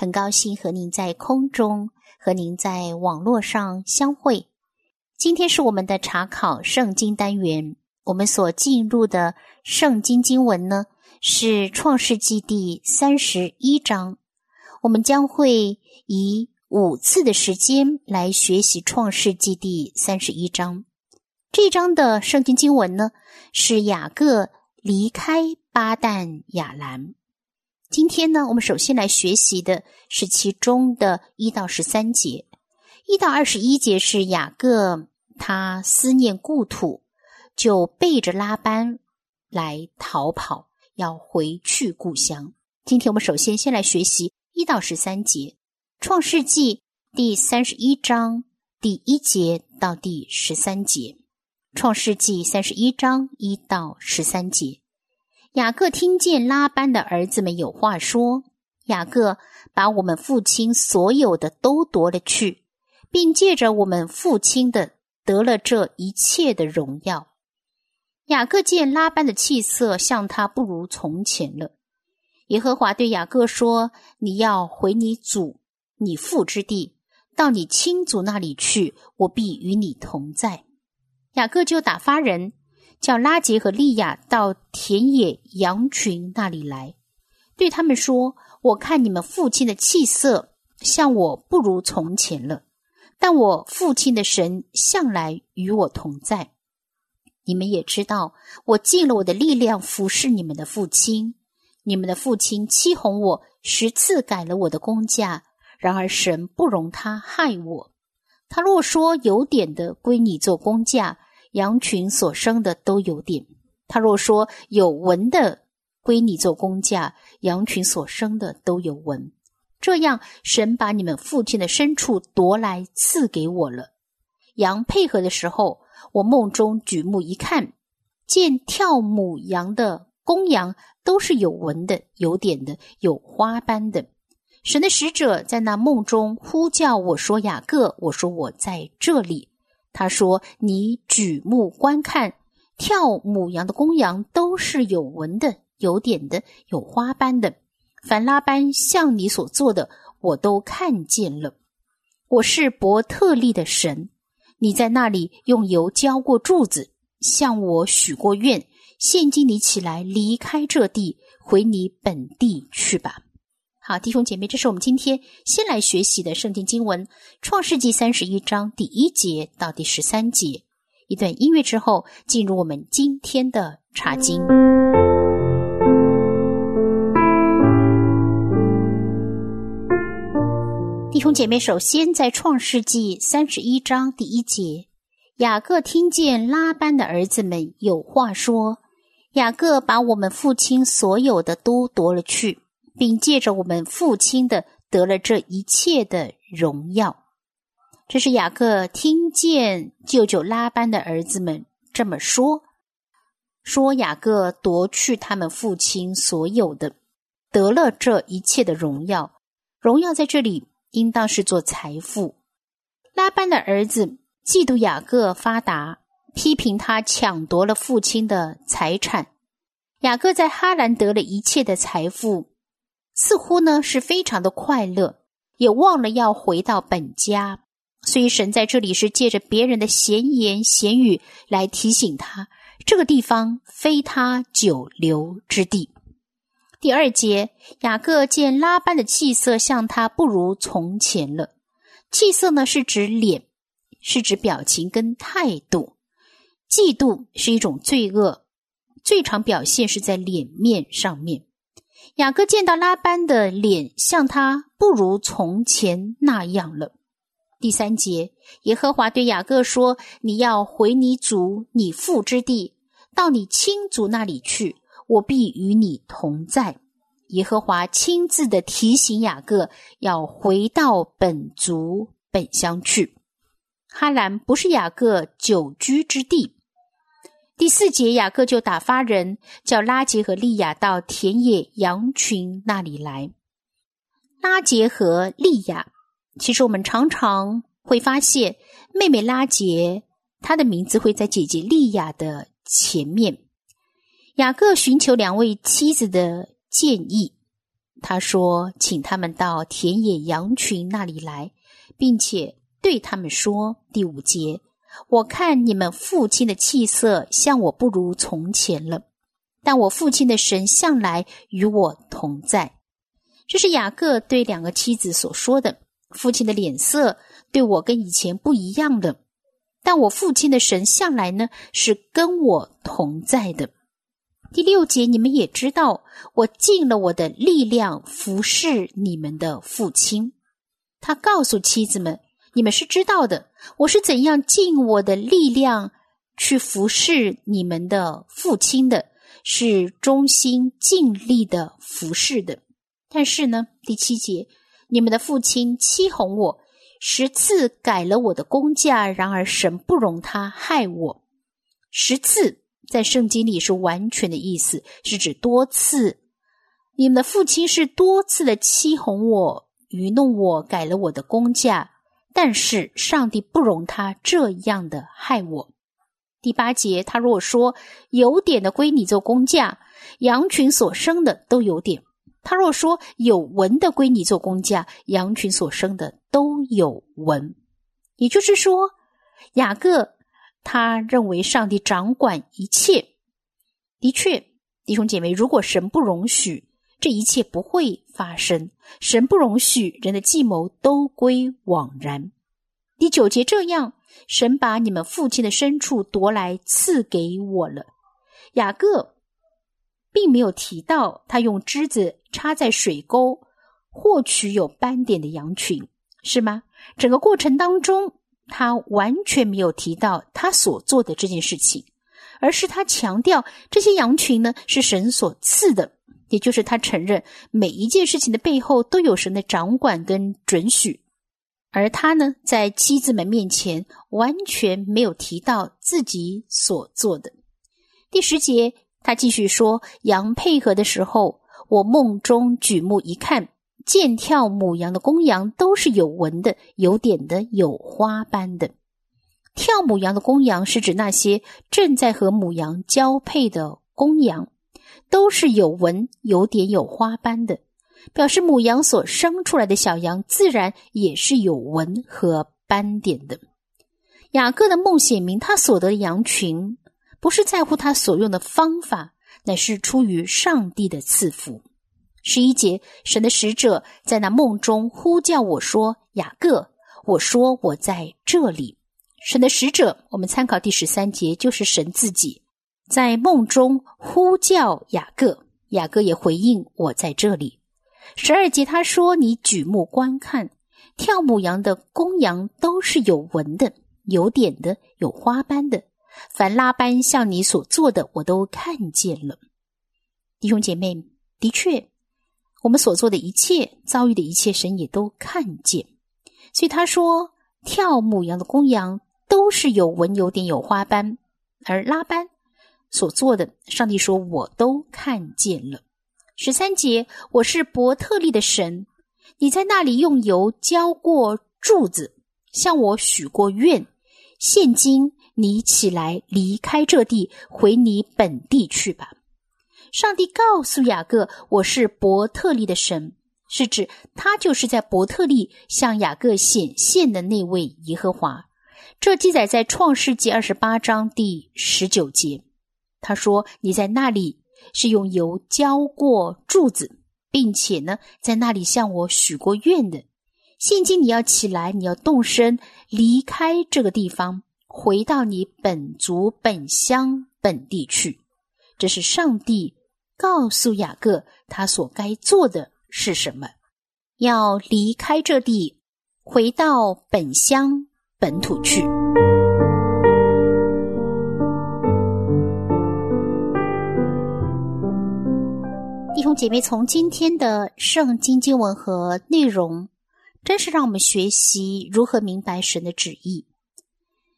很高兴和您在空中和您在网络上相会。今天是我们的查考圣经单元，我们所进入的圣经经文呢是创世纪第三十一章。我们将会以五次的时间来学习创世纪第三十一章。这章的圣经经文呢是雅各离开巴旦亚兰。今天呢，我们首先来学习的是其中的一到十三节，一到二十一节是雅各他思念故土，就背着拉班来逃跑，要回去故乡。今天我们首先先来学习一到十三节，《创世纪》第三十一章第一节到第十三节，《创世纪》三十一章一到十三节。雅各听见拉班的儿子们有话说，雅各把我们父亲所有的都夺了去，并借着我们父亲的得了这一切的荣耀。雅各见拉班的气色像他不如从前了。耶和华对雅各说：“你要回你祖、你父之地，到你亲族那里去，我必与你同在。”雅各就打发人。叫拉杰和利亚到田野羊群那里来，对他们说：“我看你们父亲的气色像我不如从前了，但我父亲的神向来与我同在。你们也知道，我尽了我的力量服侍你们的父亲。你们的父亲欺哄我，十次改了我的工价，然而神不容他害我。他若说有点的归你做工价。”羊群所生的都有点，他若说有纹的归你做工价，羊群所生的都有纹。这样，神把你们父亲的牲畜夺来赐给我了。羊配合的时候，我梦中举目一看，见跳母羊的公羊都是有纹的、有点的、有花斑的。神的使者在那梦中呼叫我说：“雅各，我说我在这里。”他说：“你举目观看，跳母羊的公羊都是有纹的、有点的、有花斑的。凡拉班像你所做的，我都看见了。我是伯特利的神，你在那里用油浇过柱子，向我许过愿。现今你起来，离开这地，回你本地去吧。”好，弟兄姐妹，这是我们今天先来学习的圣经经文《创世纪》三十一章第一节到第十三节。一段音乐之后，进入我们今天的查经。弟兄姐妹，首先在《创世纪》三十一章第一节，雅各听见拉班的儿子们有话说：“雅各把我们父亲所有的都夺了去。”并借着我们父亲的得了这一切的荣耀，这是雅各听见舅舅拉班的儿子们这么说：说雅各夺去他们父亲所有的，得了这一切的荣耀。荣耀在这里应当是做财富。拉班的儿子嫉妒雅各发达，批评他抢夺了父亲的财产。雅各在哈兰得了一切的财富。似乎呢是非常的快乐，也忘了要回到本家，所以神在这里是借着别人的闲言闲语来提醒他，这个地方非他久留之地。第二节，雅各见拉班的气色像他不如从前了。气色呢是指脸，是指表情跟态度。嫉妒是一种罪恶，最常表现是在脸面上面。雅各见到拉班的脸像他不如从前那样了。第三节，耶和华对雅各说：“你要回你祖、你父之地，到你亲族那里去，我必与你同在。”耶和华亲自的提醒雅各要回到本族本乡去。哈兰不是雅各久居之地。第四节，雅各就打发人叫拉杰和利亚到田野羊群那里来。拉杰和利亚，其实我们常常会发现，妹妹拉杰她的名字会在姐姐利亚的前面。雅各寻求两位妻子的建议，他说：“请他们到田野羊群那里来，并且对他们说：第五节，我看你们父亲的气色像我不如从前了，但我父亲的神向来与我同在。”这是雅各对两个妻子所说的：“父亲的脸色对我跟以前不一样了，但我父亲的神向来呢是跟我同在的。”第六节，你们也知道，我尽了我的力量服侍你们的父亲。他告诉妻子们：“你们是知道的，我是怎样尽我的力量去服侍你们的父亲的，是忠心尽力的服侍的。”但是呢，第七节，你们的父亲欺哄我，十次改了我的工价，然而神不容他害我。十次在圣经里是完全的意思，是指多次。你们的父亲是多次的欺哄我、愚弄我，改了我的工价，但是上帝不容他这样的害我。第八节，他若说有点的归你做工匠，羊群所生的都有点。他若说有纹的归你做工匠，羊群所生的都有纹，也就是说，雅各他认为上帝掌管一切。的确，弟兄姐妹，如果神不容许，这一切不会发生。神不容许，人的计谋都归枉然。第九节这样，神把你们父亲的牲畜夺来赐给我了。雅各。并没有提到他用枝子插在水沟获取有斑点的羊群，是吗？整个过程当中，他完全没有提到他所做的这件事情，而是他强调这些羊群呢是神所赐的，也就是他承认每一件事情的背后都有神的掌管跟准许，而他呢在妻子们面前完全没有提到自己所做的。第十节。他继续说：“羊配合的时候，我梦中举目一看，见跳母羊的公羊都是有纹的、有点的、有花斑的。跳母羊的公羊是指那些正在和母羊交配的公羊，都是有纹、有点、有花斑的，表示母羊所生出来的小羊自然也是有纹和斑点的。雅各的梦显明他所得羊群。”不是在乎他所用的方法，乃是出于上帝的赐福。十一节，神的使者在那梦中呼叫我说：“雅各。”我说：“我在这里。”神的使者，我们参考第十三节，就是神自己在梦中呼叫雅各，雅各也回应：“我在这里。”十二节他说：“你举目观看，跳母羊的公羊都是有纹的、有点的、有花斑的。”凡拉班向你所做的，我都看见了，弟兄姐妹，的确，我们所做的一切、遭遇的一切，神也都看见。所以他说，跳母羊的公羊都是有纹、有点、有花斑，而拉班所做的，上帝说我都看见了。十三节，我是伯特利的神，你在那里用油浇过柱子，向我许过愿，现今。你起来，离开这地，回你本地去吧。上帝告诉雅各：“我是伯特利的神，是指他就是在伯特利向雅各显现的那位耶和华。”这记载在创世纪二十八章第十九节。他说：“你在那里是用油浇过柱子，并且呢，在那里向我许过愿的。现今你要起来，你要动身离开这个地方。”回到你本族本乡本地去，这是上帝告诉雅各他所该做的是什么？要离开这地，回到本乡本土去。姐妹，从今天的圣经经文和内容，真是让我们学习如何明白神的旨意。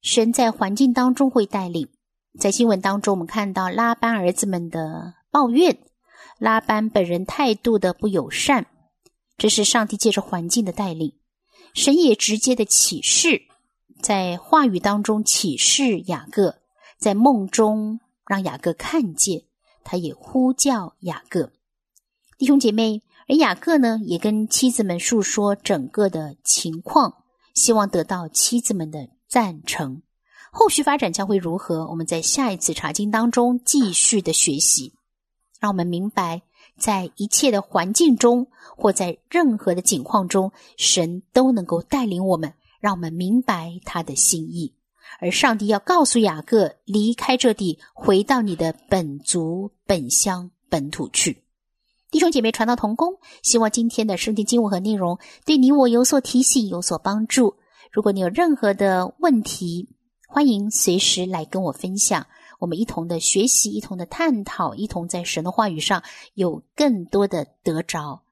神在环境当中会带领。在新闻当中，我们看到拉班儿子们的抱怨，拉班本人态度的不友善，这是上帝借着环境的带领。神也直接的启示，在话语当中启示雅各，在梦中让雅各看见，他也呼叫雅各。弟兄姐妹，而雅各呢，也跟妻子们述说整个的情况，希望得到妻子们的赞成。后续发展将会如何？我们在下一次查经当中继续的学习，让我们明白，在一切的环境中，或在任何的境况中，神都能够带领我们，让我们明白他的心意。而上帝要告诉雅各，离开这地，回到你的本族、本乡、本土去。弟兄姐妹，传道同工，希望今天的圣经经文和内容对你我有所提醒，有所帮助。如果你有任何的问题，欢迎随时来跟我分享，我们一同的学习，一同的探讨，一同在神的话语上有更多的得着。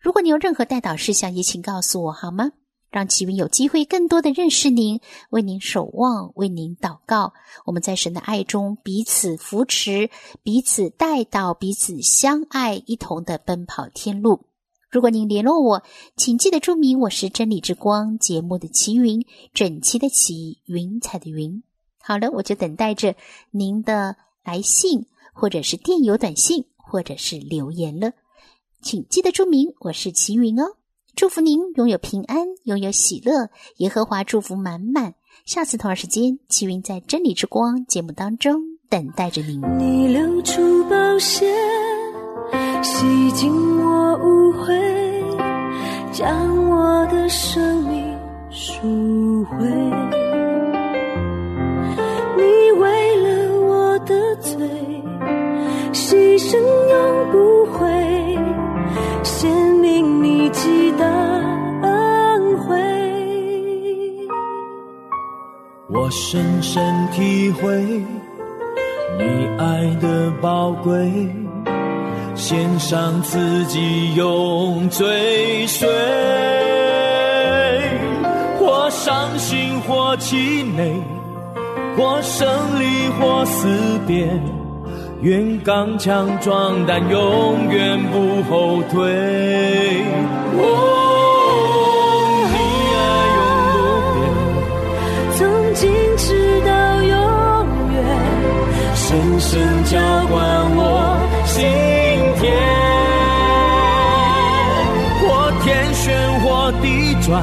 如果你有任何代祷事项，也请告诉我好吗？让启云有机会更多的认识您，为您守望，为您祷告。我们在神的爱中彼此扶持，彼此带到，彼此相爱，一同的奔跑天路。如果您联络我，请记得注明我是真理之光节目的齐云，整齐的齐，云彩的云。好了，我就等待着您的来信，或者是电邮短信，或者是留言了。请记得注明我是齐云哦。祝福您拥有平安，拥有喜乐，耶和华祝福满满。下次同样时间，齐云在真理之光节目当中等待着您。你流出宝血，洗净我污秽，将我的手我深深体会你爱的宝贵，献上自己永追随，或伤心或气馁，或胜利或死别，愿刚强壮胆，永远不后退。哦，坚持。到永远，深深浇灌我心田，或天旋或地转，